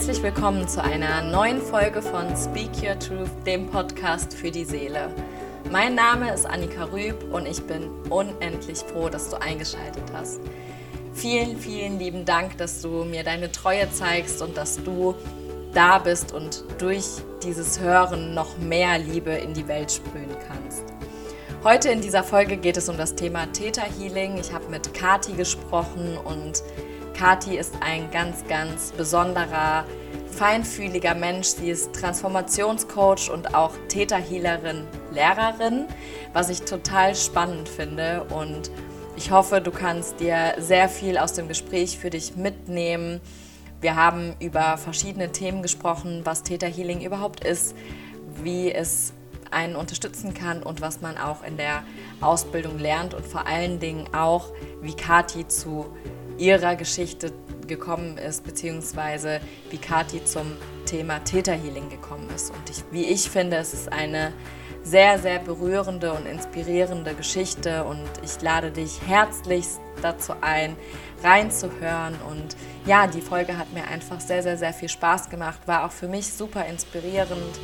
Herzlich willkommen zu einer neuen Folge von Speak Your Truth, dem Podcast für die Seele. Mein Name ist Annika Rüb und ich bin unendlich froh, dass du eingeschaltet hast. Vielen, vielen lieben Dank, dass du mir deine Treue zeigst und dass du da bist und durch dieses Hören noch mehr Liebe in die Welt sprühen kannst. Heute in dieser Folge geht es um das Thema Theta Healing. Ich habe mit Kati gesprochen und Kati ist ein ganz, ganz besonderer, feinfühliger Mensch. Sie ist Transformationscoach und auch Theta Healerin, Lehrerin, was ich total spannend finde und ich hoffe, du kannst dir sehr viel aus dem Gespräch für dich mitnehmen. Wir haben über verschiedene Themen gesprochen, was Theta Healing überhaupt ist, wie es einen unterstützen kann und was man auch in der Ausbildung lernt und vor allen Dingen auch, wie Kati zu ihrer Geschichte gekommen ist, beziehungsweise wie Kati zum Thema Theta Healing gekommen ist. Und ich, wie ich finde, es ist eine sehr, sehr berührende und inspirierende Geschichte und ich lade dich herzlichst dazu ein, reinzuhören. Und ja, die Folge hat mir einfach sehr, sehr, sehr viel Spaß gemacht, war auch für mich super inspirierend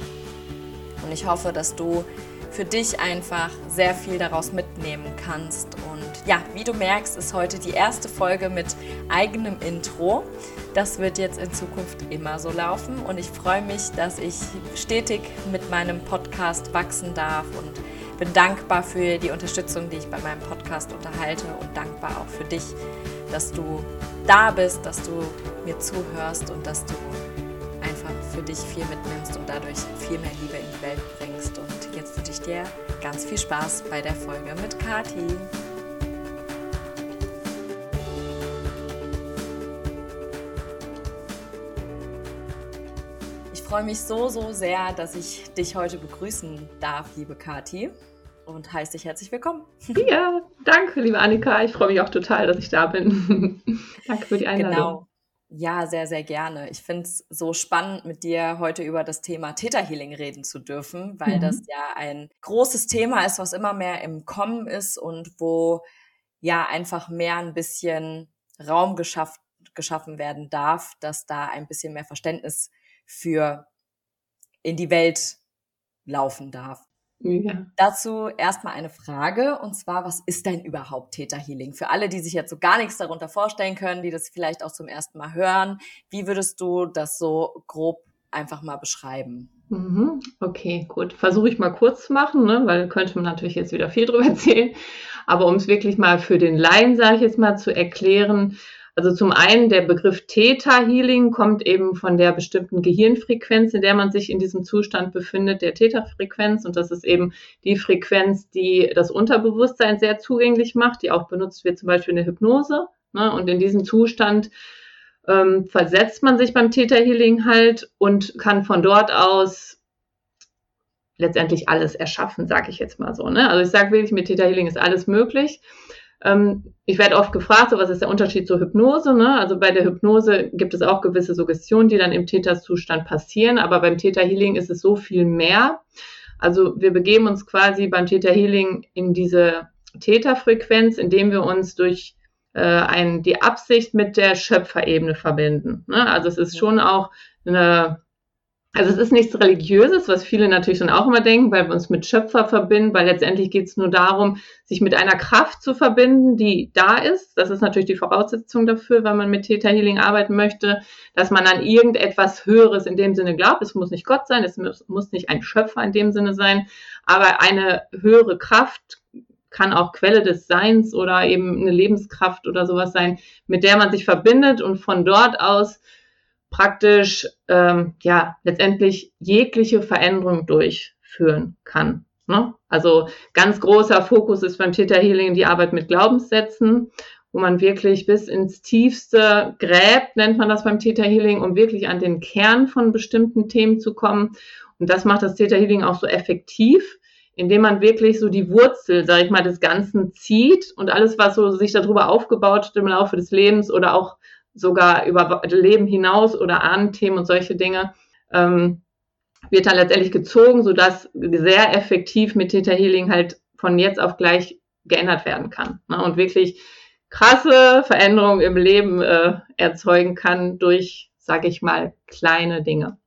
und ich hoffe, dass du für dich einfach sehr viel daraus mitnehmen kannst. Und ja, wie du merkst, ist heute die erste Folge mit eigenem Intro. Das wird jetzt in Zukunft immer so laufen und ich freue mich, dass ich stetig mit meinem Podcast wachsen darf und bin dankbar für die Unterstützung, die ich bei meinem Podcast unterhalte und dankbar auch für dich, dass du da bist, dass du mir zuhörst und dass du für dich viel mitnimmst und dadurch viel mehr Liebe in die Welt bringst. Und jetzt wünsche ich dir ganz viel Spaß bei der Folge mit Kati. Ich freue mich so, so sehr, dass ich dich heute begrüßen darf, liebe Kati. Und heiße dich herzlich willkommen. Ja, danke, liebe Annika. Ich freue mich auch total, dass ich da bin. danke für die Einladung. Genau. Ja, sehr, sehr gerne. Ich finde es so spannend, mit dir heute über das Thema Theta Healing reden zu dürfen, weil mhm. das ja ein großes Thema ist, was immer mehr im Kommen ist und wo ja einfach mehr ein bisschen Raum geschafft, geschaffen werden darf, dass da ein bisschen mehr Verständnis für in die Welt laufen darf. Ja. Dazu erstmal eine Frage und zwar, was ist denn überhaupt Theta Healing? Für alle, die sich jetzt so gar nichts darunter vorstellen können, die das vielleicht auch zum ersten Mal hören, wie würdest du das so grob einfach mal beschreiben? Mhm. Okay, gut. Versuche ich mal kurz zu machen, ne? weil könnte man natürlich jetzt wieder viel drüber erzählen. Aber um es wirklich mal für den Laien, sage ich jetzt mal, zu erklären, also zum einen der Begriff Theta Healing kommt eben von der bestimmten Gehirnfrequenz, in der man sich in diesem Zustand befindet, der Theta-Frequenz. Und das ist eben die Frequenz, die das Unterbewusstsein sehr zugänglich macht, die auch benutzt wird zum Beispiel in der Hypnose. Ne? Und in diesem Zustand ähm, versetzt man sich beim Theta Healing halt und kann von dort aus letztendlich alles erschaffen, sage ich jetzt mal so. Ne? Also ich sage wirklich, mit Theta Healing ist alles möglich. Ähm, ich werde oft gefragt, so was ist der Unterschied zur Hypnose? Ne? Also bei der Hypnose gibt es auch gewisse Suggestionen, die dann im Täterzustand passieren, aber beim Theta Healing ist es so viel mehr. Also wir begeben uns quasi beim Theta Healing in diese Täterfrequenz, indem wir uns durch äh, ein, die Absicht mit der Schöpferebene verbinden. Ne? Also es ist schon auch eine also es ist nichts Religiöses, was viele natürlich dann auch immer denken, weil wir uns mit Schöpfer verbinden, weil letztendlich geht es nur darum, sich mit einer Kraft zu verbinden, die da ist. Das ist natürlich die Voraussetzung dafür, wenn man mit Theta Healing arbeiten möchte, dass man an irgendetwas Höheres in dem Sinne glaubt. Es muss nicht Gott sein, es muss nicht ein Schöpfer in dem Sinne sein, aber eine höhere Kraft kann auch Quelle des Seins oder eben eine Lebenskraft oder sowas sein, mit der man sich verbindet und von dort aus praktisch ähm, ja letztendlich jegliche Veränderung durchführen kann. Ne? Also ganz großer Fokus ist beim Theta Healing die Arbeit mit Glaubenssätzen, wo man wirklich bis ins Tiefste gräbt, nennt man das beim Theta Healing, um wirklich an den Kern von bestimmten Themen zu kommen. Und das macht das Theta Healing auch so effektiv, indem man wirklich so die Wurzel, sage ich mal, des Ganzen zieht und alles, was so sich darüber aufgebaut im Laufe des Lebens oder auch sogar über Leben hinaus oder Ahnenthemen und solche Dinge, ähm, wird dann letztendlich gezogen, sodass sehr effektiv mit Theta Healing halt von jetzt auf gleich geändert werden kann. Ne? Und wirklich krasse Veränderungen im Leben äh, erzeugen kann durch sage ich mal, kleine Dinge.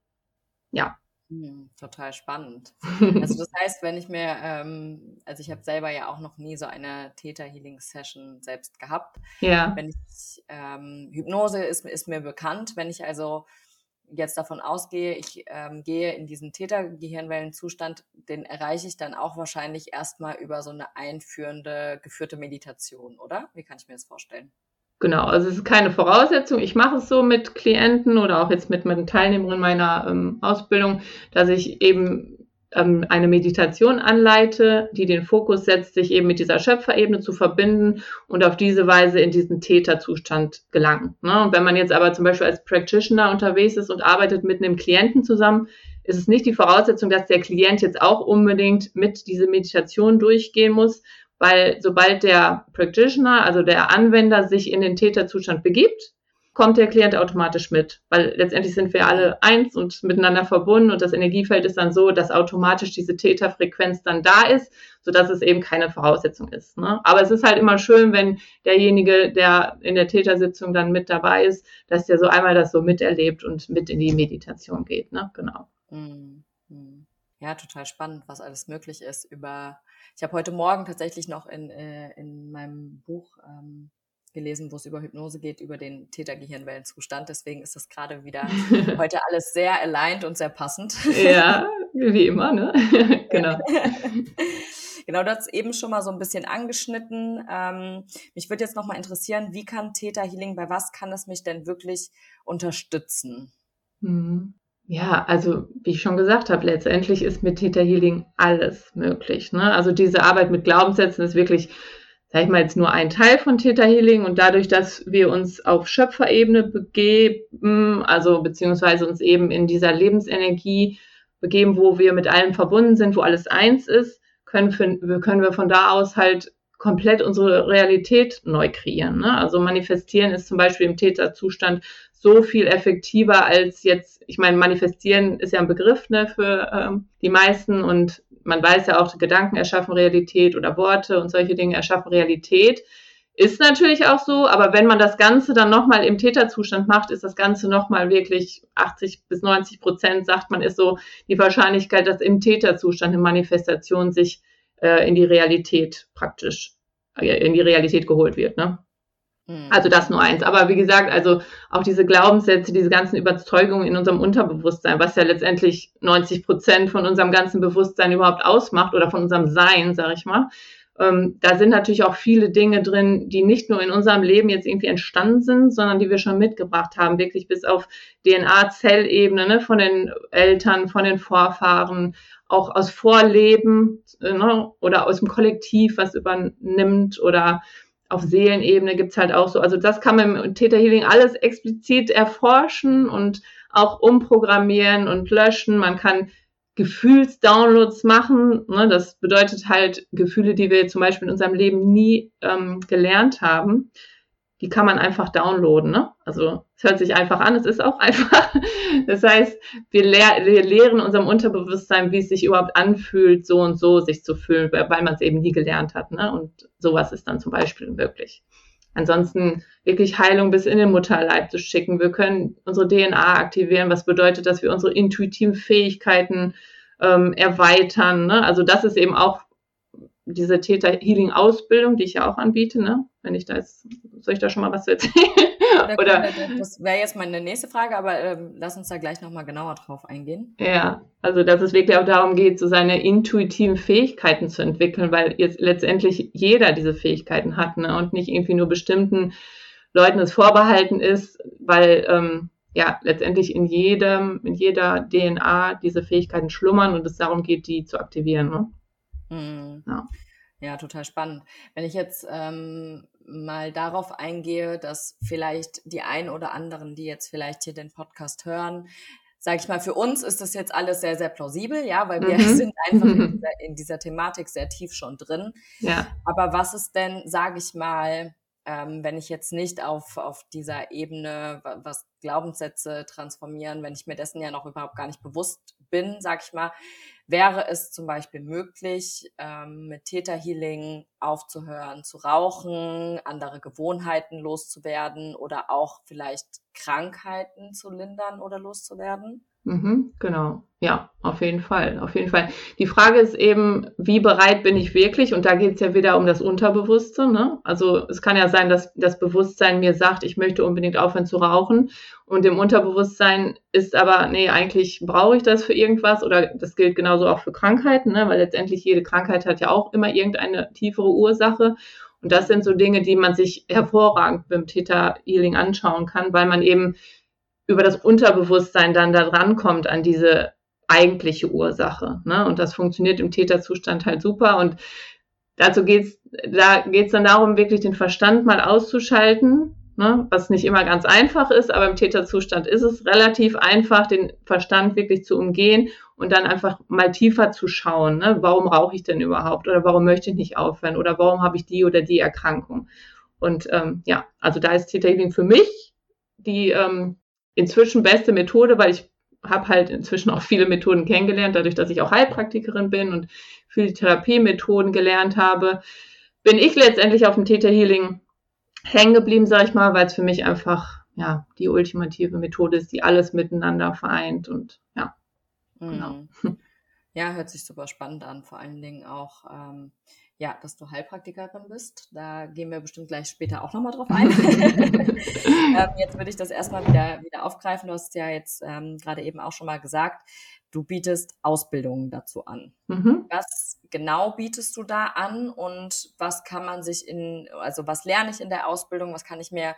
Ja. Hm, total spannend. Also das heißt, wenn ich mir, ähm, also ich habe selber ja auch noch nie so eine Theta Healing Session selbst gehabt. Ja. Wenn ich ähm, Hypnose ist, ist mir bekannt. Wenn ich also jetzt davon ausgehe, ich ähm, gehe in diesen Täter-Gehirnwellenzustand, den erreiche ich dann auch wahrscheinlich erstmal über so eine einführende, geführte Meditation, oder? Wie kann ich mir das vorstellen? Genau, also es ist keine Voraussetzung. Ich mache es so mit Klienten oder auch jetzt mit meinen Teilnehmern meiner ähm, Ausbildung, dass ich eben ähm, eine Meditation anleite, die den Fokus setzt, sich eben mit dieser Schöpferebene zu verbinden und auf diese Weise in diesen Täterzustand gelangen. Ne? Und wenn man jetzt aber zum Beispiel als Practitioner unterwegs ist und arbeitet mit einem Klienten zusammen, ist es nicht die Voraussetzung, dass der Klient jetzt auch unbedingt mit diese Meditation durchgehen muss, weil sobald der Practitioner, also der Anwender, sich in den Täterzustand begibt, kommt der Klient automatisch mit, weil letztendlich sind wir alle eins und miteinander verbunden und das Energiefeld ist dann so, dass automatisch diese Täterfrequenz dann da ist, sodass es eben keine Voraussetzung ist. Ne? Aber es ist halt immer schön, wenn derjenige, der in der Tätersitzung dann mit dabei ist, dass der so einmal das so miterlebt und mit in die Meditation geht. Ne? Genau. Mhm. Mhm. Ja, total spannend, was alles möglich ist über. Ich habe heute Morgen tatsächlich noch in, äh, in meinem Buch ähm, gelesen, wo es über Hypnose geht, über den Tätergehirnwellenzustand. Deswegen ist das gerade wieder heute alles sehr aligned und sehr passend. Ja, wie immer, ne? genau. Genau, du hast eben schon mal so ein bisschen angeschnitten. Ähm, mich würde jetzt noch mal interessieren, wie kann Theta Healing, bei was kann es mich denn wirklich unterstützen? Mhm. Ja, also wie ich schon gesagt habe, letztendlich ist mit Theta Healing alles möglich. Ne? Also diese Arbeit mit Glaubenssätzen ist wirklich sag ich mal, jetzt nur ein Teil von Theta Healing und dadurch, dass wir uns auf Schöpferebene begeben, also beziehungsweise uns eben in dieser Lebensenergie begeben, wo wir mit allem verbunden sind, wo alles eins ist, können, für, können wir von da aus halt komplett unsere Realität neu kreieren. Ne? Also manifestieren ist zum Beispiel im Täterzustand so viel effektiver als jetzt, ich meine, manifestieren ist ja ein Begriff ne, für ähm, die meisten und man weiß ja auch, Gedanken erschaffen Realität oder Worte und solche Dinge erschaffen Realität. Ist natürlich auch so, aber wenn man das Ganze dann nochmal im Täterzustand macht, ist das Ganze nochmal wirklich 80 bis 90 Prozent, sagt man, ist so die Wahrscheinlichkeit, dass im Täterzustand eine Manifestation sich äh, in die Realität praktisch, äh, in die Realität geholt wird. Ne? Hm. Also das nur eins. Aber wie gesagt, also auch diese Glaubenssätze, diese ganzen Überzeugungen in unserem Unterbewusstsein, was ja letztendlich 90 Prozent von unserem ganzen Bewusstsein überhaupt ausmacht oder von unserem Sein, sag ich mal. Ähm, da sind natürlich auch viele Dinge drin, die nicht nur in unserem Leben jetzt irgendwie entstanden sind, sondern die wir schon mitgebracht haben, wirklich bis auf DNA-Zellebene, ne, von den Eltern, von den Vorfahren, auch aus Vorleben ne, oder aus dem Kollektiv, was übernimmt oder auf Seelenebene gibt's halt auch so, also das kann man im Theta Healing alles explizit erforschen und auch umprogrammieren und löschen. Man kann Gefühlsdownloads machen. Ne? Das bedeutet halt Gefühle, die wir zum Beispiel in unserem Leben nie ähm, gelernt haben die kann man einfach downloaden. Ne? Also es hört sich einfach an, es ist auch einfach. Das heißt, wir, lehr wir lehren unserem Unterbewusstsein, wie es sich überhaupt anfühlt, so und so sich zu fühlen, weil man es eben nie gelernt hat. Ne? Und sowas ist dann zum Beispiel möglich. Ansonsten wirklich Heilung bis in den Mutterleib zu schicken. Wir können unsere DNA aktivieren, was bedeutet, dass wir unsere intuitiven Fähigkeiten ähm, erweitern. Ne? Also das ist eben auch diese Theta Healing Ausbildung, die ich ja auch anbiete, ne? Wenn ich da jetzt, soll ich da schon mal was erzählen? Oder, das wäre jetzt meine nächste Frage, aber ähm, lass uns da gleich nochmal genauer drauf eingehen. Ja, also dass es wirklich auch darum geht, so seine intuitiven Fähigkeiten zu entwickeln, weil jetzt letztendlich jeder diese Fähigkeiten hat ne? und nicht irgendwie nur bestimmten Leuten es vorbehalten ist, weil ähm, ja letztendlich in jedem, in jeder DNA diese Fähigkeiten schlummern und es darum geht, die zu aktivieren. Ne? Mhm. Ja. ja. total spannend. Wenn ich jetzt ähm, mal darauf eingehe, dass vielleicht die ein oder anderen, die jetzt vielleicht hier den Podcast hören, sage ich mal, für uns ist das jetzt alles sehr, sehr plausibel, ja, weil wir mhm. sind einfach in dieser, in dieser, Thematik sehr tief schon drin. Ja. Aber was ist denn, sage ich mal, ähm, wenn ich jetzt nicht auf, auf dieser Ebene, was Glaubenssätze transformieren, wenn ich mir dessen ja noch überhaupt gar nicht bewusst bin, sag ich mal, wäre es zum Beispiel möglich, ähm, mit Theta Healing aufzuhören, zu rauchen, andere Gewohnheiten loszuwerden oder auch vielleicht Krankheiten zu lindern oder loszuwerden? Mhm, genau. Ja, auf jeden Fall. Auf jeden Fall. Die Frage ist eben, wie bereit bin ich wirklich? Und da geht es ja wieder um das Unterbewusste. Ne? Also es kann ja sein, dass das Bewusstsein mir sagt, ich möchte unbedingt aufhören zu rauchen. Und im Unterbewusstsein ist aber, nee, eigentlich brauche ich das für irgendwas. Oder das gilt genauso auch für Krankheiten, ne? weil letztendlich jede Krankheit hat ja auch immer irgendeine tiefere Ursache. Und das sind so Dinge, die man sich hervorragend beim Theta Healing anschauen kann, weil man eben über das Unterbewusstsein dann da dran kommt an diese eigentliche Ursache. Ne? Und das funktioniert im Täterzustand halt super. Und dazu geht's, da geht's dann darum, wirklich den Verstand mal auszuschalten, ne? was nicht immer ganz einfach ist, aber im Täterzustand ist es relativ einfach, den Verstand wirklich zu umgehen und dann einfach mal tiefer zu schauen. Ne? Warum rauche ich denn überhaupt? Oder warum möchte ich nicht aufhören? Oder warum habe ich die oder die Erkrankung? Und ähm, ja, also da ist Täterhealing für mich die ähm, inzwischen beste Methode, weil ich habe halt inzwischen auch viele Methoden kennengelernt, dadurch, dass ich auch Heilpraktikerin bin und viele Therapiemethoden gelernt habe, bin ich letztendlich auf dem Theta Healing hängen geblieben, sage ich mal, weil es für mich einfach ja die ultimative Methode ist, die alles miteinander vereint und ja, mhm. genau. Ja, hört sich super spannend an, vor allen Dingen auch ähm, ja, dass du Heilpraktikerin bist. Da gehen wir bestimmt gleich später auch nochmal drauf ein. ähm, jetzt würde ich das erstmal wieder, wieder aufgreifen. Du hast ja jetzt ähm, gerade eben auch schon mal gesagt, du bietest Ausbildungen dazu an. Mhm. Was genau bietest du da an und was kann man sich in, also was lerne ich in der Ausbildung, was kann ich mir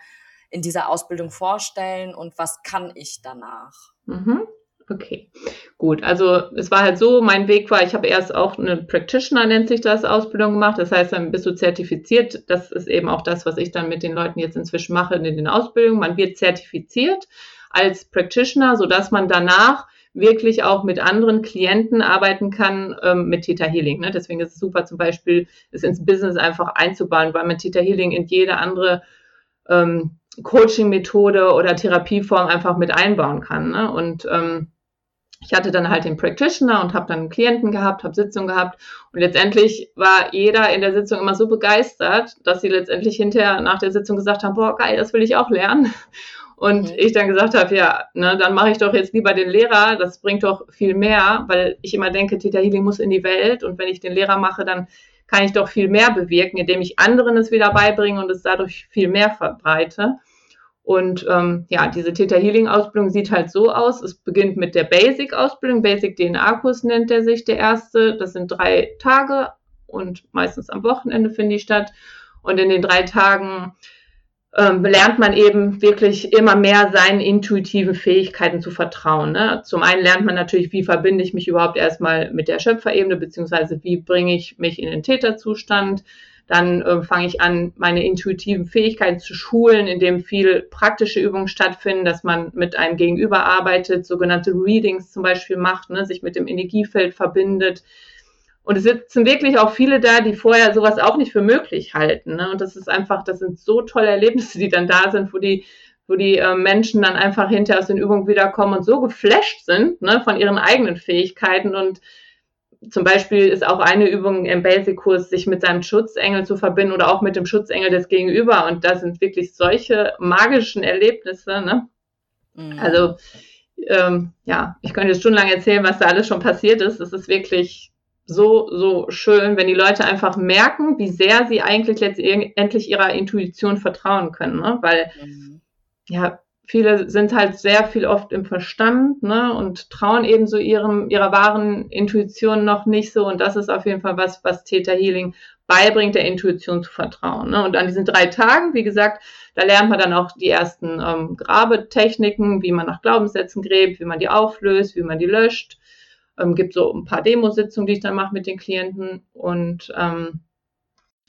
in dieser Ausbildung vorstellen und was kann ich danach? Mhm. Okay, gut. Also es war halt so, mein Weg war, ich habe erst auch eine Practitioner, nennt sich das, Ausbildung gemacht. Das heißt, dann bist du zertifiziert. Das ist eben auch das, was ich dann mit den Leuten jetzt inzwischen mache in den Ausbildungen. Man wird zertifiziert als Practitioner, sodass man danach wirklich auch mit anderen Klienten arbeiten kann ähm, mit Theta Healing. Ne? Deswegen ist es super, zum Beispiel es ins Business einfach einzubauen, weil man Theta Healing in jede andere ähm, Coaching-Methode oder Therapieform einfach mit einbauen kann. Ne? Und ähm, ich hatte dann halt den Practitioner und habe dann einen Klienten gehabt, habe Sitzung gehabt und letztendlich war jeder in der Sitzung immer so begeistert, dass sie letztendlich hinterher nach der Sitzung gesagt haben, boah, geil, das will ich auch lernen. Und mhm. ich dann gesagt habe, ja, ne, dann mache ich doch jetzt lieber den Lehrer, das bringt doch viel mehr, weil ich immer denke, Theta Healing muss in die Welt und wenn ich den Lehrer mache, dann kann ich doch viel mehr bewirken, indem ich anderen es wieder beibringe und es dadurch viel mehr verbreite. Und ähm, ja, diese Theta Healing Ausbildung sieht halt so aus. Es beginnt mit der Basic Ausbildung. Basic DNA-Kurs nennt der sich der erste. Das sind drei Tage und meistens am Wochenende finden die statt. Und in den drei Tagen ähm, lernt man eben wirklich immer mehr seinen intuitiven Fähigkeiten zu vertrauen. Ne? Zum einen lernt man natürlich, wie verbinde ich mich überhaupt erstmal mit der Schöpferebene, beziehungsweise wie bringe ich mich in den Täterzustand dann äh, fange ich an, meine intuitiven Fähigkeiten zu schulen, indem viel praktische Übungen stattfinden, dass man mit einem Gegenüber arbeitet, sogenannte Readings zum Beispiel macht, ne, sich mit dem Energiefeld verbindet. Und es sind wirklich auch viele da, die vorher sowas auch nicht für möglich halten. Ne? Und das ist einfach, das sind so tolle Erlebnisse, die dann da sind, wo die wo die äh, Menschen dann einfach hinter aus den Übungen wiederkommen und so geflasht sind ne, von ihren eigenen Fähigkeiten und zum Beispiel ist auch eine Übung im Basic-Kurs, sich mit seinem Schutzengel zu verbinden oder auch mit dem Schutzengel des Gegenüber. Und da sind wirklich solche magischen Erlebnisse. Ne? Mhm. Also ähm, ja, ich könnte jetzt stundenlang erzählen, was da alles schon passiert ist. Es ist wirklich so, so schön, wenn die Leute einfach merken, wie sehr sie eigentlich letztendlich ihrer Intuition vertrauen können. Ne? Weil mhm. ja, viele sind halt sehr viel oft im Verstand ne, und trauen eben so ihrem, ihrer wahren Intuition noch nicht so. Und das ist auf jeden Fall was, was Theta Healing beibringt, der Intuition zu vertrauen. Ne? Und an diesen drei Tagen, wie gesagt, da lernt man dann auch die ersten ähm, Grabetechniken, wie man nach Glaubenssätzen gräbt, wie man die auflöst, wie man die löscht. Ähm, gibt so ein paar Demositzungen, die ich dann mache mit den Klienten. Und ähm,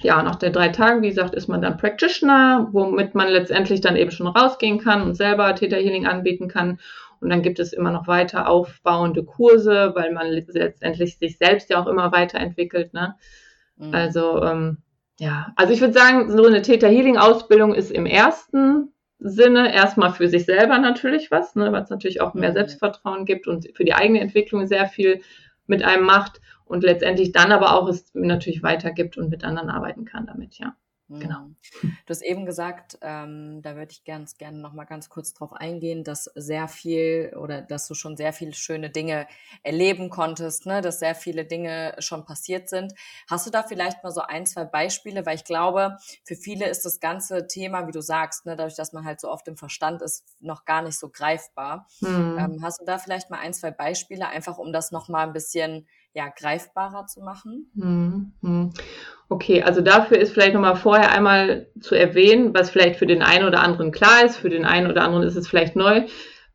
ja, nach den drei Tagen, wie gesagt, ist man dann Practitioner, womit man letztendlich dann eben schon rausgehen kann und selber Theta Healing anbieten kann. Und dann gibt es immer noch weiter aufbauende Kurse, weil man letztendlich sich selbst ja auch immer weiterentwickelt. Ne? Mhm. Also ähm, ja, also ich würde sagen, so eine Theta Healing Ausbildung ist im ersten Sinne erstmal für sich selber natürlich was, ne, weil es natürlich auch mehr mhm. Selbstvertrauen gibt und für die eigene Entwicklung sehr viel mit einem macht und letztendlich dann aber auch es natürlich weitergibt und mit anderen arbeiten kann damit, ja. Genau. Mhm. Du hast eben gesagt, ähm, da würde ich ganz gerne noch mal ganz kurz drauf eingehen, dass sehr viel oder dass du schon sehr viele schöne Dinge erleben konntest, ne? dass sehr viele Dinge schon passiert sind. Hast du da vielleicht mal so ein, zwei Beispiele? Weil ich glaube, für viele ist das ganze Thema, wie du sagst, ne, dadurch, dass man halt so oft im Verstand ist, noch gar nicht so greifbar. Mhm. Ähm, hast du da vielleicht mal ein, zwei Beispiele, einfach um das noch mal ein bisschen ja, greifbarer zu machen? Mhm. Okay, also dafür ist vielleicht nochmal vorher einmal zu erwähnen, was vielleicht für den einen oder anderen klar ist, für den einen oder anderen ist es vielleicht neu,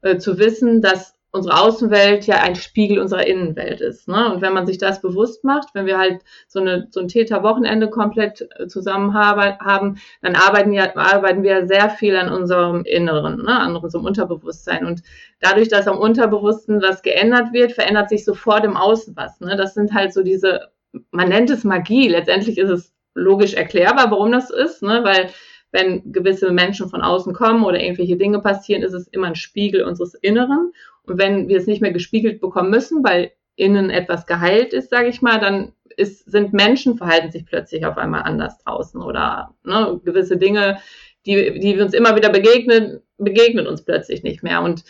äh, zu wissen, dass unsere Außenwelt ja ein Spiegel unserer Innenwelt ist. Ne? Und wenn man sich das bewusst macht, wenn wir halt so, eine, so ein Täter-Wochenende komplett äh, zusammen haben, dann arbeiten, ja, arbeiten wir sehr viel an unserem Inneren, ne? an unserem Unterbewusstsein. Und dadurch, dass am Unterbewussten was geändert wird, verändert sich sofort im Außen was. Ne? Das sind halt so diese, man nennt es Magie. Letztendlich ist es logisch erklärbar, warum das ist, ne? weil wenn gewisse Menschen von außen kommen oder irgendwelche Dinge passieren, ist es immer ein Spiegel unseres Inneren. Und wenn wir es nicht mehr gespiegelt bekommen müssen, weil innen etwas geheilt ist, sage ich mal, dann ist, sind Menschen verhalten sich plötzlich auf einmal anders draußen oder ne, gewisse Dinge, die, die uns immer wieder begegnen, begegnen uns plötzlich nicht mehr. Und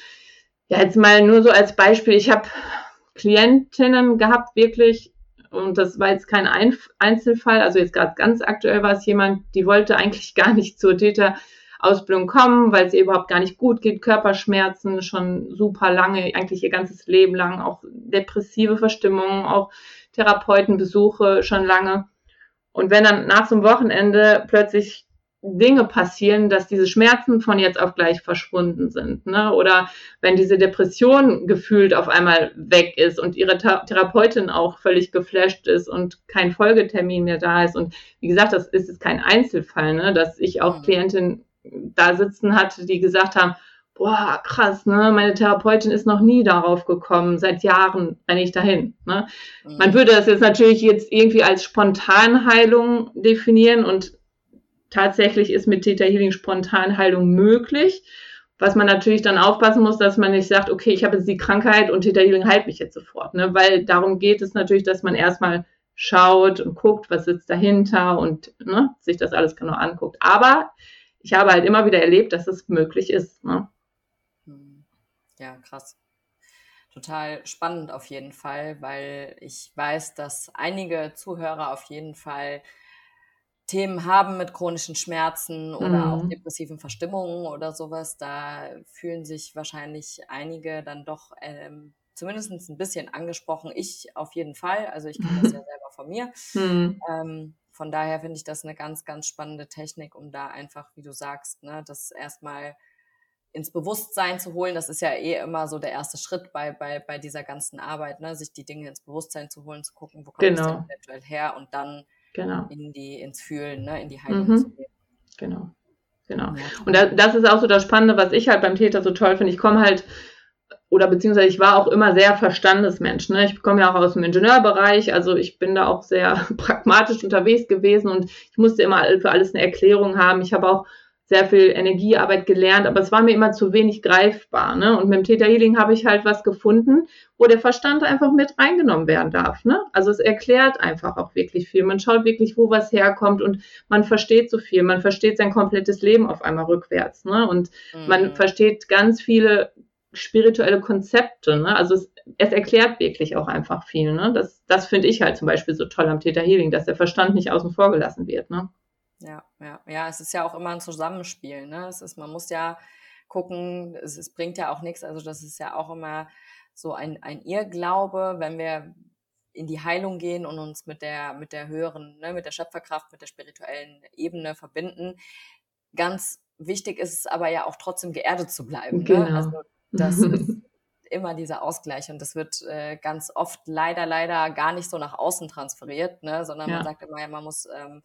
ja, jetzt mal nur so als Beispiel, ich habe Klientinnen gehabt, wirklich, und das war jetzt kein Einzelfall, also jetzt gerade ganz aktuell war es jemand, die wollte eigentlich gar nicht zur Täter Ausbildung kommen, weil es ihr überhaupt gar nicht gut geht, Körperschmerzen schon super lange, eigentlich ihr ganzes Leben lang, auch depressive Verstimmungen, auch Therapeutenbesuche schon lange. Und wenn dann nach so einem Wochenende plötzlich Dinge passieren, dass diese Schmerzen von jetzt auf gleich verschwunden sind. Ne? Oder wenn diese Depression gefühlt auf einmal weg ist und ihre Therapeutin auch völlig geflasht ist und kein Folgetermin mehr da ist. Und wie gesagt, das ist jetzt kein Einzelfall, ne? dass ich auch mhm. Klientinnen da sitzen hatte, die gesagt haben, boah, krass, ne, meine Therapeutin ist noch nie darauf gekommen, seit Jahren renne ich dahin. Ne? Mhm. Man würde das jetzt natürlich jetzt irgendwie als Spontanheilung definieren und tatsächlich ist mit Theta Healing Spontanheilung möglich. Was man natürlich dann aufpassen muss, dass man nicht sagt, okay, ich habe jetzt die Krankheit und Theta Healing heilt mich jetzt sofort, ne? weil darum geht es natürlich, dass man erstmal schaut und guckt, was sitzt dahinter und ne, sich das alles genau anguckt. Aber ich habe halt immer wieder erlebt, dass es möglich ist. Ne? Hm. Ja, krass. Total spannend auf jeden Fall, weil ich weiß, dass einige Zuhörer auf jeden Fall Themen haben mit chronischen Schmerzen oder mhm. auch depressiven Verstimmungen oder sowas. Da fühlen sich wahrscheinlich einige dann doch ähm, zumindest ein bisschen angesprochen. Ich auf jeden Fall. Also ich kenne das ja selber von mir. Mhm. Ähm, von daher finde ich das eine ganz, ganz spannende Technik, um da einfach, wie du sagst, ne, das erstmal ins Bewusstsein zu holen. Das ist ja eh immer so der erste Schritt bei, bei, bei dieser ganzen Arbeit, ne, sich die Dinge ins Bewusstsein zu holen, zu gucken, wo kommt genau. es denn eventuell her und dann genau. in die, ins Fühlen, ne, in die Heilung mhm. zu gehen. Genau. Genau. Und das ist auch so das Spannende, was ich halt beim Täter so toll finde. Ich komme halt oder beziehungsweise ich war auch immer sehr Verstandesmensch. Ne? Ich komme ja auch aus dem Ingenieurbereich, also ich bin da auch sehr pragmatisch unterwegs gewesen und ich musste immer für alles eine Erklärung haben. Ich habe auch sehr viel Energiearbeit gelernt, aber es war mir immer zu wenig greifbar. Ne? Und mit dem Theta Healing habe ich halt was gefunden, wo der Verstand einfach mit reingenommen werden darf. Ne? Also es erklärt einfach auch wirklich viel. Man schaut wirklich, wo was herkommt und man versteht so viel. Man versteht sein komplettes Leben auf einmal rückwärts. Ne? Und mhm. man versteht ganz viele spirituelle Konzepte. Ne? Also es, es, erklärt wirklich auch einfach viel. Ne? Das, das finde ich halt zum Beispiel so toll am Theta Healing, dass der Verstand nicht außen vor gelassen wird. Ne? Ja, ja, ja, es ist ja auch immer ein Zusammenspiel. Ne? Es ist, man muss ja gucken, es, es bringt ja auch nichts. Also das ist ja auch immer so ein, ein Irrglaube, wenn wir in die Heilung gehen und uns mit der, mit der höheren, ne, mit der Schöpferkraft, mit der spirituellen Ebene verbinden. Ganz wichtig ist es aber ja auch trotzdem geerdet zu bleiben. Ne? Genau. Ne? Also das ist immer dieser Ausgleich und das wird äh, ganz oft leider, leider gar nicht so nach außen transferiert, ne? sondern ja. man sagt immer, ja, man muss ähm,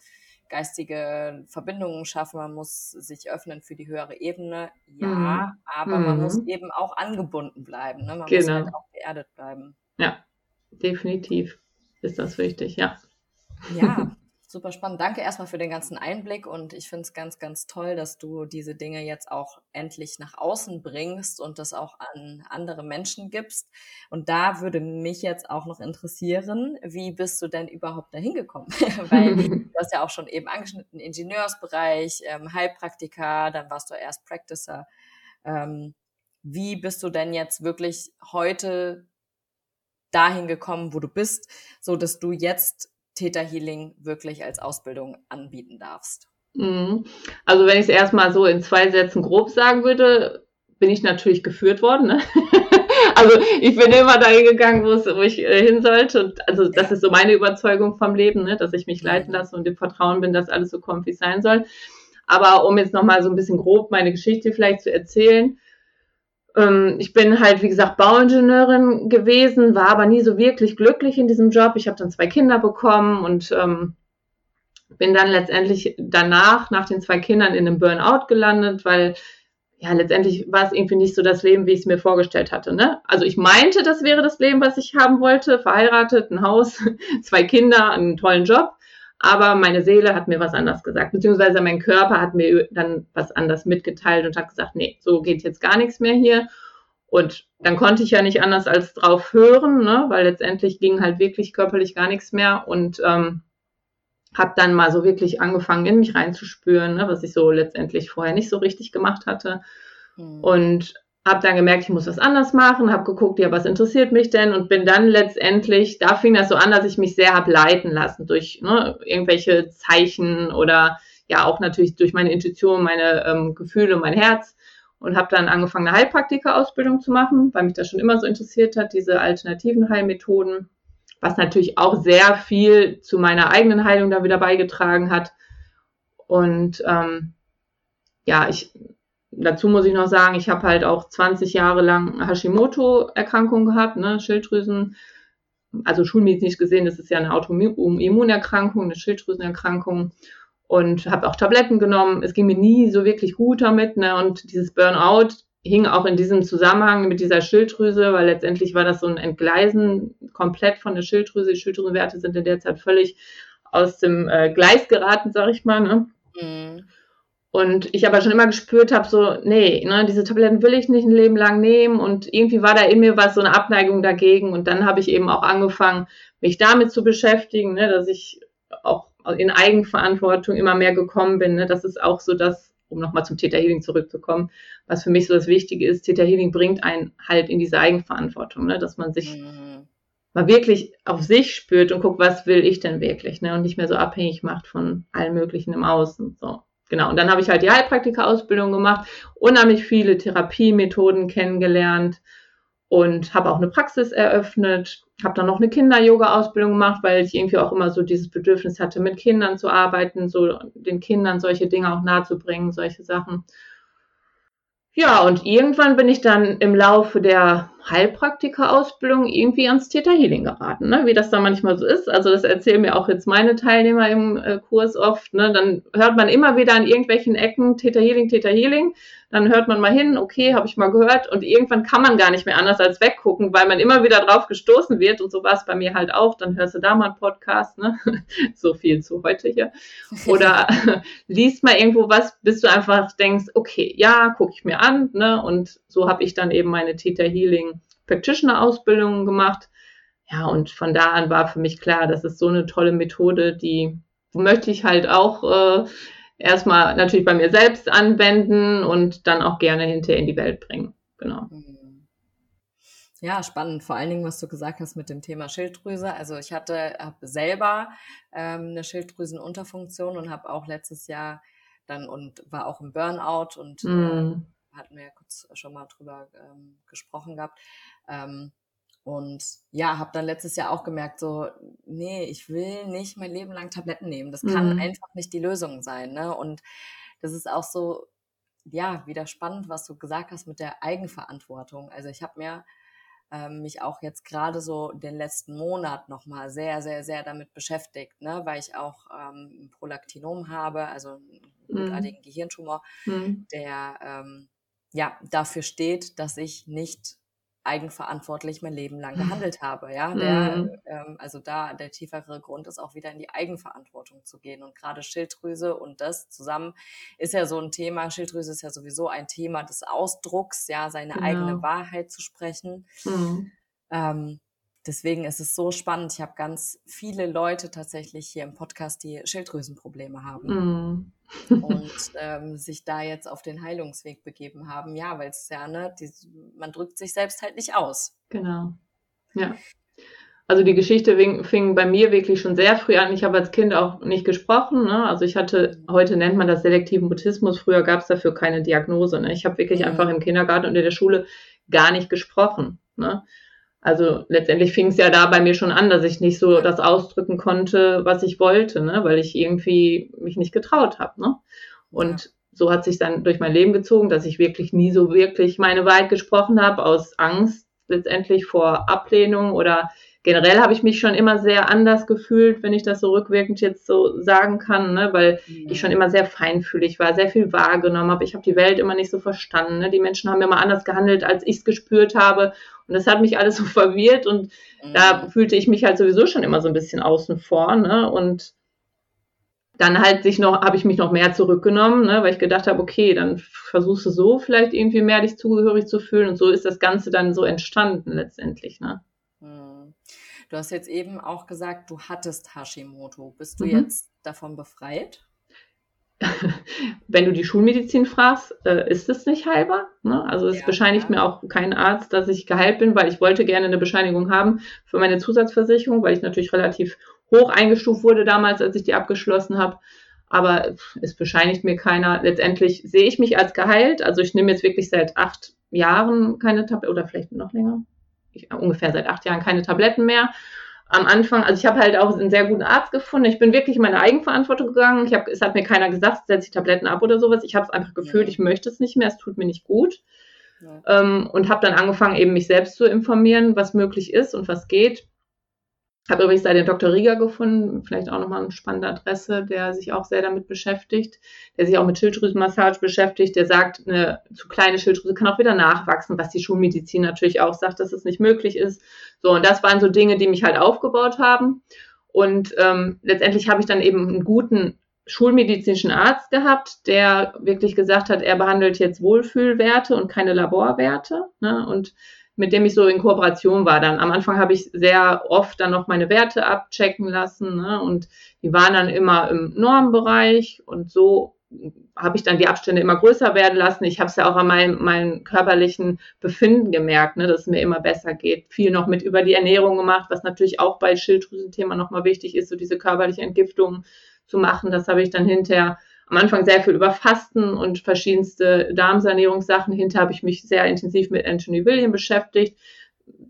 geistige Verbindungen schaffen, man muss sich öffnen für die höhere Ebene. Ja, mhm. aber mhm. man muss mhm. eben auch angebunden bleiben. Ne? Man genau. muss halt auch geerdet bleiben. Ja, definitiv ist das wichtig, ja. Ja, Super spannend. Danke erstmal für den ganzen Einblick und ich finde es ganz, ganz toll, dass du diese Dinge jetzt auch endlich nach außen bringst und das auch an andere Menschen gibst. Und da würde mich jetzt auch noch interessieren, wie bist du denn überhaupt dahin gekommen? Weil du hast ja auch schon eben angeschnitten, Ingenieursbereich, ähm, Heilpraktiker, dann warst du erst Practicer. Ähm, wie bist du denn jetzt wirklich heute dahin gekommen, wo du bist, so dass du jetzt Theta Healing wirklich als Ausbildung anbieten darfst? Mhm. Also wenn ich es erstmal so in zwei Sätzen grob sagen würde, bin ich natürlich geführt worden. Ne? also ich bin immer dahin gegangen, wo ich äh, hin sollte. Und also das ist so meine Überzeugung vom Leben, ne? dass ich mich leiten mhm. lasse und im Vertrauen bin, dass alles so kommt, wie es sein soll. Aber um jetzt nochmal so ein bisschen grob meine Geschichte vielleicht zu erzählen, ich bin halt, wie gesagt, Bauingenieurin gewesen, war aber nie so wirklich glücklich in diesem Job. Ich habe dann zwei Kinder bekommen und ähm, bin dann letztendlich danach, nach den zwei Kindern, in einem Burnout gelandet, weil ja, letztendlich war es irgendwie nicht so das Leben, wie ich es mir vorgestellt hatte. Ne? Also ich meinte, das wäre das Leben, was ich haben wollte, verheiratet, ein Haus, zwei Kinder, einen tollen Job aber meine Seele hat mir was anderes gesagt, beziehungsweise mein Körper hat mir dann was anderes mitgeteilt und hat gesagt, nee, so geht jetzt gar nichts mehr hier. Und dann konnte ich ja nicht anders als drauf hören, ne? weil letztendlich ging halt wirklich körperlich gar nichts mehr und ähm, habe dann mal so wirklich angefangen, in mich reinzuspüren, ne? was ich so letztendlich vorher nicht so richtig gemacht hatte. Mhm. Und habe dann gemerkt, ich muss was anders machen, habe geguckt, ja, was interessiert mich denn? Und bin dann letztendlich, da fing das so an, dass ich mich sehr habe leiten lassen durch ne, irgendwelche Zeichen oder ja auch natürlich durch meine Intuition, meine ähm, Gefühle, mein Herz. Und habe dann angefangen, eine Heilpraktika-Ausbildung zu machen, weil mich das schon immer so interessiert hat, diese alternativen Heilmethoden, was natürlich auch sehr viel zu meiner eigenen Heilung da wieder beigetragen hat. Und ähm, ja, ich dazu muss ich noch sagen, ich habe halt auch 20 Jahre lang Hashimoto-Erkrankung gehabt, ne, Schilddrüsen, also schulmedizinisch gesehen, das ist ja eine Autoimmunerkrankung, eine Schilddrüsenerkrankung und habe auch Tabletten genommen. Es ging mir nie so wirklich gut damit, ne, und dieses Burnout hing auch in diesem Zusammenhang mit dieser Schilddrüse, weil letztendlich war das so ein Entgleisen komplett von der Schilddrüse. Die Schilddrüsenwerte sind in der Zeit völlig aus dem äh, Gleis geraten, sag ich mal. Ne? Mhm. Und ich aber schon immer gespürt habe, so, nee, ne, diese Tabletten will ich nicht ein Leben lang nehmen. Und irgendwie war da in mir was, so eine Abneigung dagegen. Und dann habe ich eben auch angefangen, mich damit zu beschäftigen, ne, dass ich auch in Eigenverantwortung immer mehr gekommen bin. Ne. Das ist auch so das, um nochmal zum Theta Healing zurückzukommen, was für mich so das Wichtige ist. Theta Healing bringt einen halt in diese Eigenverantwortung, ne, dass man sich mhm. mal wirklich auf sich spürt und guckt, was will ich denn wirklich, ne, und nicht mehr so abhängig macht von allen möglichen im Außen, so. Genau, und dann habe ich halt die Heilpraktika-Ausbildung gemacht, unheimlich viele Therapiemethoden kennengelernt und habe auch eine Praxis eröffnet, habe dann noch eine Kinder-Yoga-Ausbildung gemacht, weil ich irgendwie auch immer so dieses Bedürfnis hatte, mit Kindern zu arbeiten, so den Kindern solche Dinge auch nahezubringen, solche Sachen. Ja, und irgendwann bin ich dann im Laufe der Heilpraktika-Ausbildung irgendwie ans Theta Healing geraten, ne? wie das da manchmal so ist. Also das erzählen mir auch jetzt meine Teilnehmer im äh, Kurs oft. Ne? Dann hört man immer wieder an irgendwelchen Ecken Theta Healing, Theta Healing. Dann hört man mal hin, okay, habe ich mal gehört. Und irgendwann kann man gar nicht mehr anders als weggucken, weil man immer wieder drauf gestoßen wird. Und so war es bei mir halt auch. Dann hörst du da mal einen Podcast, ne? so viel zu heute hier. Oder liest mal irgendwo was, bis du einfach denkst, okay, ja, gucke ich mir an. Ne? Und so habe ich dann eben meine Theta Healing Practitioner Ausbildung gemacht. Ja, und von da an war für mich klar, das ist so eine tolle Methode, die möchte ich halt auch äh, erstmal natürlich bei mir selbst anwenden und dann auch gerne hinterher in die Welt bringen. Genau. Mhm. Ja, spannend. Vor allen Dingen, was du gesagt hast mit dem Thema Schilddrüse. Also ich hatte habe selber ähm, eine Schilddrüsenunterfunktion und habe auch letztes Jahr dann und war auch im Burnout und mm. äh, hatten wir ja kurz schon mal drüber ähm, gesprochen gehabt. Ähm, und ja, habe dann letztes Jahr auch gemerkt, so, nee, ich will nicht mein Leben lang Tabletten nehmen. Das kann mhm. einfach nicht die Lösung sein. Ne? Und das ist auch so, ja, wieder spannend, was du gesagt hast mit der Eigenverantwortung. Also ich habe mir ähm, mich auch jetzt gerade so den letzten Monat nochmal sehr, sehr, sehr damit beschäftigt, ne? weil ich auch ähm, ein Prolaktinom habe, also einen mhm. gutartigen mhm. Gehirntumor, mhm. der ähm, ja dafür steht, dass ich nicht eigenverantwortlich mein Leben lang gehandelt habe. Ja, der, mhm. ähm, also da der tiefere Grund ist auch wieder in die Eigenverantwortung zu gehen. Und gerade Schilddrüse und das zusammen ist ja so ein Thema. Schilddrüse ist ja sowieso ein Thema des Ausdrucks, ja, seine genau. eigene Wahrheit zu sprechen. Mhm. Ähm, deswegen ist es so spannend. Ich habe ganz viele Leute tatsächlich hier im Podcast, die Schilddrüsenprobleme haben. Mhm. Und ähm, sich da jetzt auf den Heilungsweg begeben haben. Ja, weil es ja, ne, die, man drückt sich selbst halt nicht aus. Genau. Ja. Also die Geschichte fing bei mir wirklich schon sehr früh an. Ich habe als Kind auch nicht gesprochen. Ne? Also ich hatte, mhm. heute nennt man das selektiven Mutismus, früher gab es dafür keine Diagnose. Ne? Ich habe wirklich mhm. einfach im Kindergarten und in der Schule gar nicht gesprochen. Ne? Also letztendlich fing es ja da bei mir schon an, dass ich nicht so das ausdrücken konnte, was ich wollte, ne? weil ich irgendwie mich nicht getraut habe. Ne? Und ja. so hat sich dann durch mein Leben gezogen, dass ich wirklich nie so wirklich meine Wahrheit gesprochen habe, aus Angst letztendlich vor Ablehnung oder generell habe ich mich schon immer sehr anders gefühlt, wenn ich das so rückwirkend jetzt so sagen kann, ne? weil mhm. ich schon immer sehr feinfühlig war, sehr viel wahrgenommen habe. Ich habe die Welt immer nicht so verstanden. Ne? Die Menschen haben immer anders gehandelt, als ich es gespürt habe. Und das hat mich alles so verwirrt und mhm. da fühlte ich mich halt sowieso schon immer so ein bisschen außen vor. Ne? Und dann halt sich noch, habe ich mich noch mehr zurückgenommen, ne, weil ich gedacht habe, okay, dann versuchst du so vielleicht irgendwie mehr dich zugehörig zu fühlen und so ist das Ganze dann so entstanden letztendlich, ne. Du hast jetzt eben auch gesagt, du hattest Hashimoto. Bist du mhm. jetzt davon befreit? Wenn du die Schulmedizin fragst, äh, ist es nicht heilbar. Ne? Also es ja, bescheinigt ja. mir auch kein Arzt, dass ich geheilt bin, weil ich wollte gerne eine Bescheinigung haben für meine Zusatzversicherung, weil ich natürlich relativ hoch eingestuft wurde damals, als ich die abgeschlossen habe. Aber es bescheinigt mir keiner. Letztendlich sehe ich mich als geheilt. Also ich nehme jetzt wirklich seit acht Jahren keine Tabletten oder vielleicht noch länger ich, ungefähr seit acht Jahren keine Tabletten mehr. Am Anfang, also ich habe halt auch einen sehr guten Arzt gefunden. Ich bin wirklich in meine Eigenverantwortung gegangen. Ich hab, es hat mir keiner gesagt, setze ich Tabletten ab oder sowas. Ich habe es einfach gefühlt, ich möchte es nicht mehr, es tut mir nicht gut. Ja. Ähm, und habe dann angefangen, eben mich selbst zu informieren, was möglich ist und was geht. Habe übrigens da den Dr. Rieger gefunden, vielleicht auch nochmal eine spannende Adresse, der sich auch sehr damit beschäftigt, der sich auch mit Schilddrüsenmassage beschäftigt, der sagt, eine zu kleine Schilddrüse kann auch wieder nachwachsen, was die Schulmedizin natürlich auch sagt, dass es nicht möglich ist. So, und das waren so Dinge, die mich halt aufgebaut haben. Und ähm, letztendlich habe ich dann eben einen guten schulmedizinischen Arzt gehabt, der wirklich gesagt hat, er behandelt jetzt Wohlfühlwerte und keine Laborwerte. Ne? Und mit dem ich so in Kooperation war. Dann am Anfang habe ich sehr oft dann noch meine Werte abchecken lassen ne? und die waren dann immer im Normbereich und so habe ich dann die Abstände immer größer werden lassen. Ich habe es ja auch an meinem, meinem körperlichen Befinden gemerkt, ne, dass es mir immer besser geht. Viel noch mit über die Ernährung gemacht, was natürlich auch bei Schilddrüsenthema nochmal wichtig ist, so diese körperliche Entgiftung zu machen. Das habe ich dann hinterher am Anfang sehr viel über Fasten und verschiedenste Darmsanierungssachen. Hinter habe ich mich sehr intensiv mit Anthony William beschäftigt.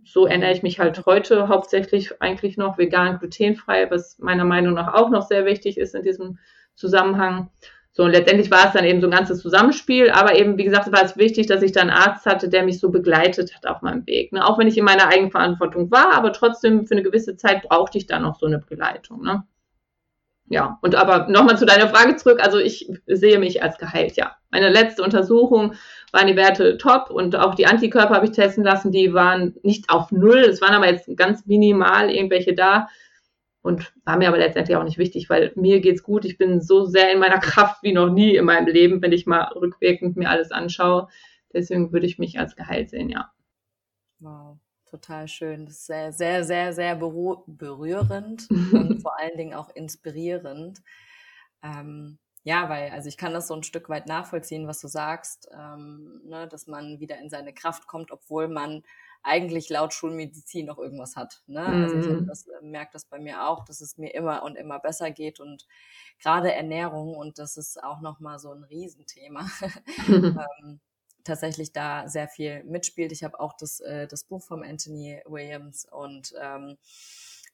So ernähre ich mich halt heute hauptsächlich eigentlich noch vegan, glutenfrei, was meiner Meinung nach auch noch sehr wichtig ist in diesem Zusammenhang. So, und letztendlich war es dann eben so ein ganzes Zusammenspiel, aber eben, wie gesagt, war es wichtig, dass ich da einen Arzt hatte, der mich so begleitet hat auf meinem Weg. Ne? Auch wenn ich in meiner Eigenverantwortung war, aber trotzdem für eine gewisse Zeit brauchte ich da noch so eine Begleitung. Ne? Ja, und aber nochmal zu deiner Frage zurück. Also ich sehe mich als geheilt, ja. Meine letzte Untersuchung waren die Werte top und auch die Antikörper habe ich testen lassen. Die waren nicht auf Null. Es waren aber jetzt ganz minimal irgendwelche da und war mir aber letztendlich auch nicht wichtig, weil mir geht's gut. Ich bin so sehr in meiner Kraft wie noch nie in meinem Leben, wenn ich mal rückwirkend mir alles anschaue. Deswegen würde ich mich als geheilt sehen, ja. Wow total schön. Das ist sehr, sehr, sehr, sehr berührend und vor allen Dingen auch inspirierend. Ähm, ja, weil, also ich kann das so ein Stück weit nachvollziehen, was du sagst, ähm, ne, dass man wieder in seine Kraft kommt, obwohl man eigentlich laut Schulmedizin noch irgendwas hat. Ne? Mhm. Also ich mhm. das, äh, merke das bei mir auch, dass es mir immer und immer besser geht und gerade Ernährung und das ist auch nochmal so ein Riesenthema. ähm, tatsächlich da sehr viel mitspielt. Ich habe auch das, äh, das Buch vom Anthony Williams und ähm,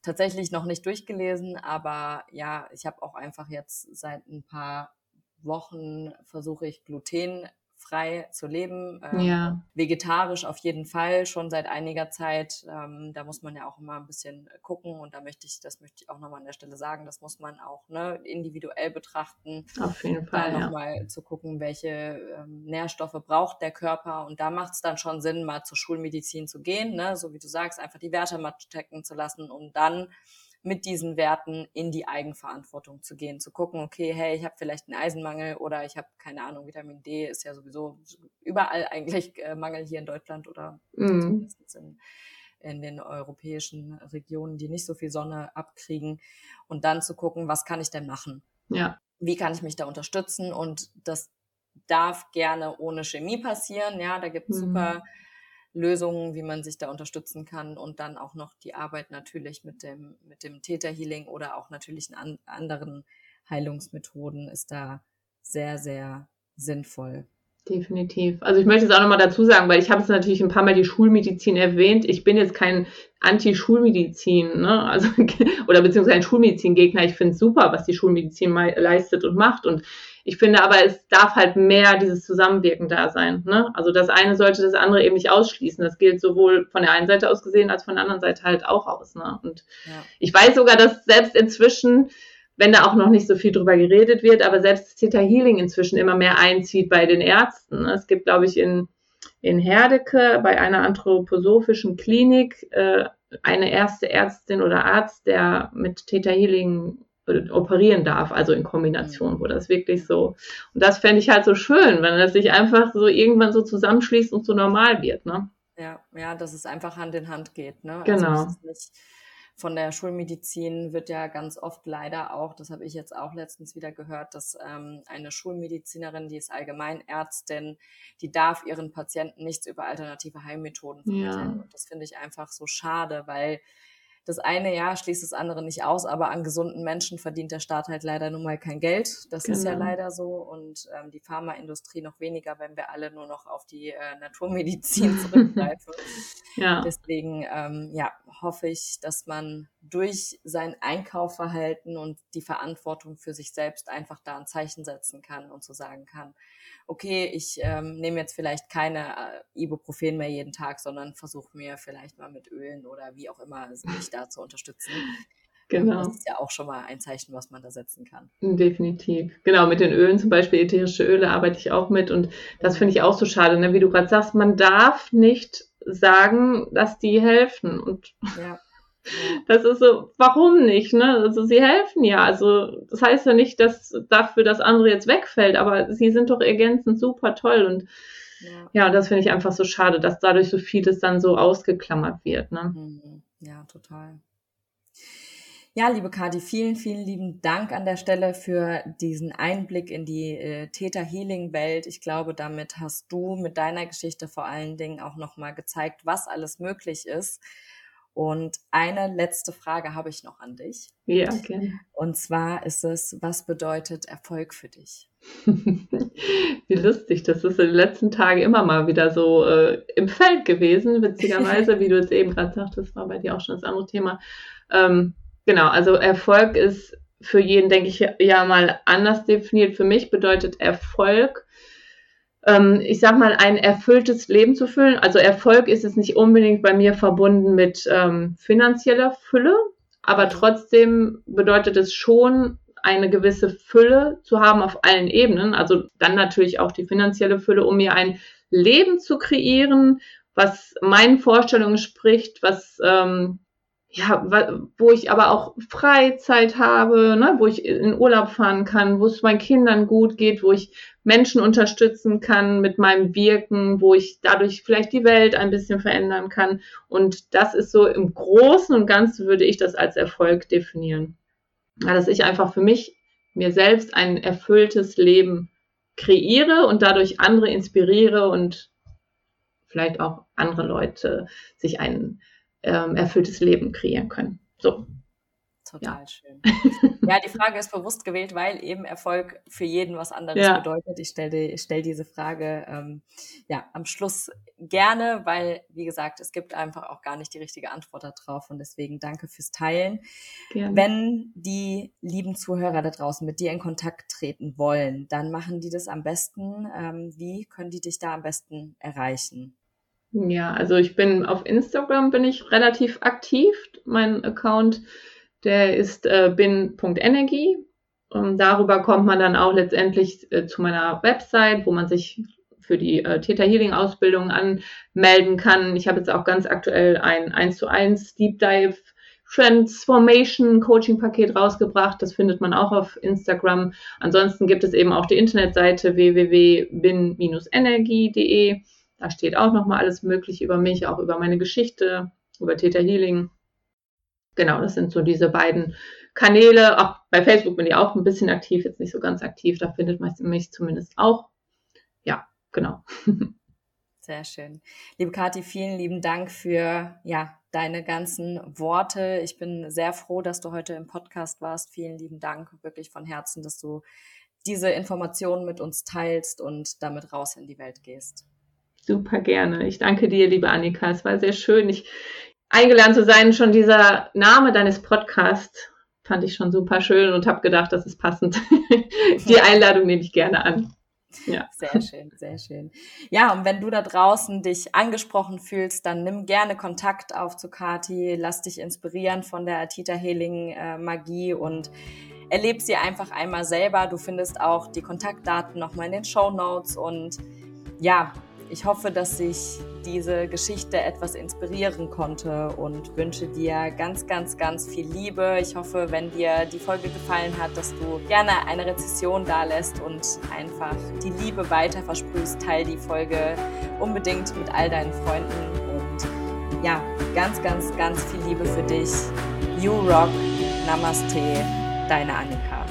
tatsächlich noch nicht durchgelesen, aber ja, ich habe auch einfach jetzt seit ein paar Wochen versuche ich gluten frei zu leben. Ähm, ja. Vegetarisch auf jeden Fall, schon seit einiger Zeit. Ähm, da muss man ja auch immer ein bisschen gucken und da möchte ich, das möchte ich auch nochmal an der Stelle sagen, das muss man auch ne, individuell betrachten. Auf jeden Fall. Da nochmal ja. zu gucken, welche ähm, Nährstoffe braucht der Körper und da macht es dann schon Sinn, mal zur Schulmedizin zu gehen, ne? so wie du sagst, einfach die Werte mal checken zu lassen, um dann mit diesen Werten in die Eigenverantwortung zu gehen, zu gucken, okay, hey, ich habe vielleicht einen Eisenmangel oder ich habe keine Ahnung, Vitamin D ist ja sowieso überall eigentlich äh, Mangel hier in Deutschland oder mhm. in, in den europäischen Regionen, die nicht so viel Sonne abkriegen und dann zu gucken, was kann ich denn machen? Ja. Wie kann ich mich da unterstützen? Und das darf gerne ohne Chemie passieren. Ja, da gibt es mhm. super Lösungen, wie man sich da unterstützen kann und dann auch noch die Arbeit natürlich mit dem, mit dem Täterhealing oder auch natürlich an anderen Heilungsmethoden ist da sehr, sehr sinnvoll. Definitiv. Also ich möchte es auch nochmal dazu sagen, weil ich habe es natürlich ein paar Mal die Schulmedizin erwähnt. Ich bin jetzt kein Anti-Schulmedizin, ne? Also, oder beziehungsweise ein Schulmedizin-Gegner. Ich finde es super, was die Schulmedizin leistet und macht. Und ich finde aber, es darf halt mehr dieses Zusammenwirken da sein. Ne? Also das eine sollte das andere eben nicht ausschließen. Das gilt sowohl von der einen Seite aus gesehen als von der anderen Seite halt auch aus. Ne? Und ja. ich weiß sogar, dass selbst inzwischen wenn da auch noch nicht so viel drüber geredet wird, aber selbst Theta Healing inzwischen immer mehr einzieht bei den Ärzten. Es gibt, glaube ich, in, in Herdecke bei einer anthroposophischen Klinik äh, eine erste Ärztin oder Arzt, der mit Theta Healing äh, operieren darf, also in Kombination, wo das wirklich so. Und das fände ich halt so schön, wenn das sich einfach so irgendwann so zusammenschließt und so normal wird, ne? Ja, ja, dass es einfach Hand in Hand geht, ne? Also genau. Also, von der Schulmedizin wird ja ganz oft leider auch, das habe ich jetzt auch letztens wieder gehört, dass ähm, eine Schulmedizinerin, die ist Allgemeinärztin, die darf ihren Patienten nichts über alternative Heilmethoden vermitteln. Ja. Und das finde ich einfach so schade, weil das eine Jahr schließt das andere nicht aus, aber an gesunden Menschen verdient der Staat halt leider nun mal kein Geld. Das genau. ist ja genau. leider so. Und ähm, die Pharmaindustrie noch weniger, wenn wir alle nur noch auf die äh, Naturmedizin zurückgreifen. ja. Deswegen ähm, ja, hoffe ich, dass man durch sein Einkaufverhalten und die Verantwortung für sich selbst einfach da ein Zeichen setzen kann und so sagen kann, okay, ich ähm, nehme jetzt vielleicht keine äh, Ibuprofen mehr jeden Tag, sondern versuche mir vielleicht mal mit Ölen oder wie auch immer mich da zu unterstützen. Genau. Das ist ja auch schon mal ein Zeichen, was man da setzen kann. Definitiv. Genau, mit den Ölen zum Beispiel, ätherische Öle arbeite ich auch mit und das finde ich auch so schade, ne? wie du gerade sagst, man darf nicht sagen, dass die helfen und ja. Das ist so, warum nicht, ne? Also sie helfen ja. Also das heißt ja nicht, dass dafür das andere jetzt wegfällt, aber sie sind doch ergänzend super toll und ja, ja das finde ich einfach so schade, dass dadurch so vieles dann so ausgeklammert wird, ne? Mhm. Ja, total. Ja, liebe Kati, vielen, vielen lieben Dank an der Stelle für diesen Einblick in die äh, Theta Healing Welt. Ich glaube, damit hast du mit deiner Geschichte vor allen Dingen auch nochmal gezeigt, was alles möglich ist und eine letzte Frage habe ich noch an dich. Ja, gerne. Und zwar ist es, was bedeutet Erfolg für dich? Wie lustig, das ist in den letzten Tagen immer mal wieder so äh, im Feld gewesen, witzigerweise, wie du es eben gerade sagtest, war bei dir auch schon das andere Thema. Ähm, genau, also Erfolg ist für jeden, denke ich, ja mal anders definiert. Für mich bedeutet Erfolg, ähm, ich sag mal, ein erfülltes Leben zu füllen. Also Erfolg ist es nicht unbedingt bei mir verbunden mit ähm, finanzieller Fülle, aber trotzdem bedeutet es schon, eine gewisse Fülle zu haben auf allen Ebenen. Also dann natürlich auch die finanzielle Fülle, um mir ein Leben zu kreieren, was meinen Vorstellungen spricht, was ähm, ja, wo ich aber auch Freizeit habe, ne, wo ich in Urlaub fahren kann, wo es meinen Kindern gut geht, wo ich Menschen unterstützen kann mit meinem Wirken, wo ich dadurch vielleicht die Welt ein bisschen verändern kann. Und das ist so im Großen und Ganzen würde ich das als Erfolg definieren. Ja, dass ich einfach für mich, mir selbst ein erfülltes Leben kreiere und dadurch andere inspiriere und vielleicht auch andere Leute sich ein ähm, erfülltes Leben kreieren können. So. Total ja. schön. Ja, die Frage ist bewusst gewählt, weil eben Erfolg für jeden was anderes ja. bedeutet. Ich stelle stell diese Frage ähm, ja am Schluss gerne, weil, wie gesagt, es gibt einfach auch gar nicht die richtige Antwort darauf. Und deswegen danke fürs Teilen. Gerne. Wenn die lieben Zuhörer da draußen mit dir in Kontakt treten wollen, dann machen die das am besten. Ähm, wie können die dich da am besten erreichen? Ja, also ich bin auf Instagram bin ich relativ aktiv. Mein Account der ist äh, bin.energie. Und darüber kommt man dann auch letztendlich äh, zu meiner Website, wo man sich für die äh, Theta Healing Ausbildung anmelden kann. Ich habe jetzt auch ganz aktuell ein 1 zu 1 Deep Dive Transformation Coaching Paket rausgebracht. Das findet man auch auf Instagram. Ansonsten gibt es eben auch die Internetseite www.bin-energie.de. Da steht auch nochmal alles Mögliche über mich, auch über meine Geschichte, über Theta Healing genau, das sind so diese beiden Kanäle. Auch bei Facebook bin ich auch ein bisschen aktiv, jetzt nicht so ganz aktiv. Da findet man mich zumindest auch. Ja, genau. Sehr schön. Liebe Kathi, vielen lieben Dank für ja, deine ganzen Worte. Ich bin sehr froh, dass du heute im Podcast warst. Vielen lieben Dank wirklich von Herzen, dass du diese Informationen mit uns teilst und damit raus in die Welt gehst. Super gerne. Ich danke dir, liebe Annika. Es war sehr schön. Ich, eingeladen zu sein. Schon dieser Name deines Podcasts fand ich schon super schön und habe gedacht, das ist passend. Die Einladung nehme ich gerne an. Ja. Sehr schön, sehr schön. Ja, und wenn du da draußen dich angesprochen fühlst, dann nimm gerne Kontakt auf zu Kati, lass dich inspirieren von der Atita Healing äh, Magie und erleb sie einfach einmal selber. Du findest auch die Kontaktdaten nochmal in den Show Notes und ja, ich hoffe, dass sich diese Geschichte etwas inspirieren konnte und wünsche dir ganz, ganz, ganz viel Liebe. Ich hoffe, wenn dir die Folge gefallen hat, dass du gerne eine Rezession da lässt und einfach die Liebe weiter versprühst. Teil die Folge unbedingt mit all deinen Freunden und ja, ganz, ganz, ganz viel Liebe für dich. You Rock. Namaste, deine Annika.